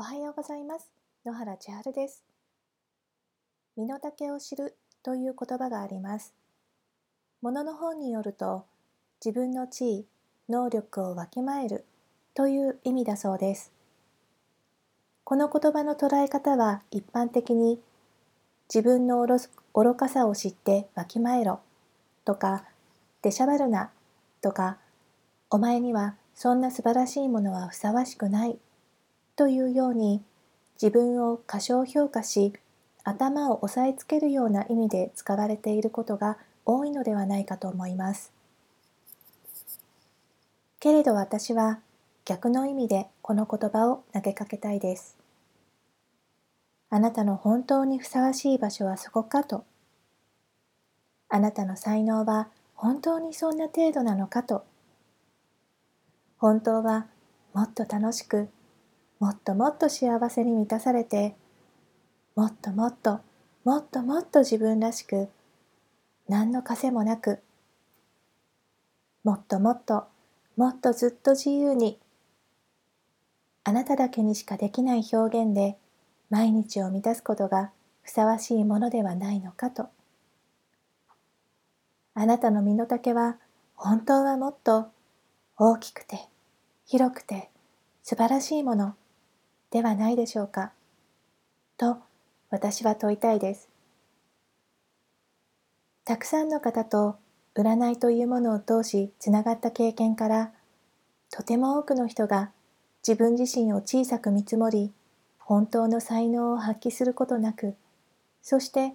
おはようございます。野原千春です。身の丈を知るという言葉があります。物の本によると、自分の地位、能力をわきまえるという意味だそうです。この言葉の捉え方は一般的に、自分の愚かさを知ってわきまえろとか、出しゃばるなとか、お前にはそんな素晴らしいものはふさわしくないというように自分を過小評価し頭を押さえつけるような意味で使われていることが多いのではないかと思います。けれど私は逆の意味でこの言葉を投げかけたいです。あなたの本当にふさわしい場所はそこかと。あなたの才能は本当にそんな程度なのかと。本当はもっと楽しくもっともっと幸せに満たされてもっともっともっともっと自分らしく何の枷もなくもっともっともっとずっと自由にあなただけにしかできない表現で毎日を満たすことがふさわしいものではないのかと。あなたの身の丈は本当はもっと大きくて広くて素晴らしいもの。ではないでしょうかと私は問いたいですたくさんの方と占いというものを通しつながった経験からとても多くの人が自分自身を小さく見積もり本当の才能を発揮することなくそして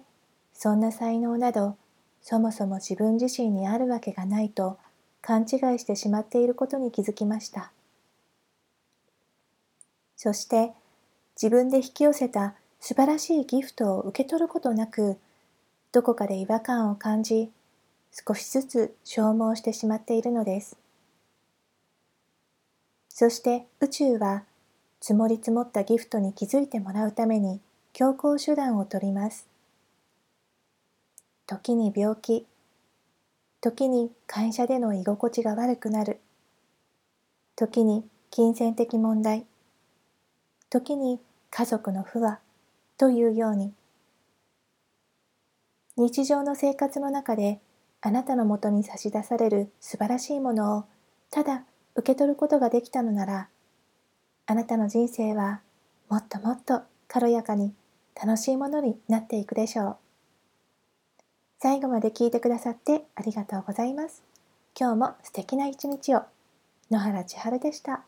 そんな才能などそもそも自分自身にあるわけがないと勘違いしてしまっていることに気づきました。そして自分で引き寄せた素晴らしいギフトを受け取ることなくどこかで違和感を感じ少しずつ消耗してしまっているのです。そして宇宙は積もり積もったギフトに気づいてもらうために強行手段をとります。時に病気時に会社での居心地が悪くなる時に金銭的問題時に家族の不和というように日常の生活の中であなたのもとに差し出される素晴らしいものをただ受け取ることができたのならあなたの人生はもっともっと軽やかに楽しいものになっていくでしょう。最後まで聞いてくださってありがとうございます。今日も素敵な一日を。野原千春でした。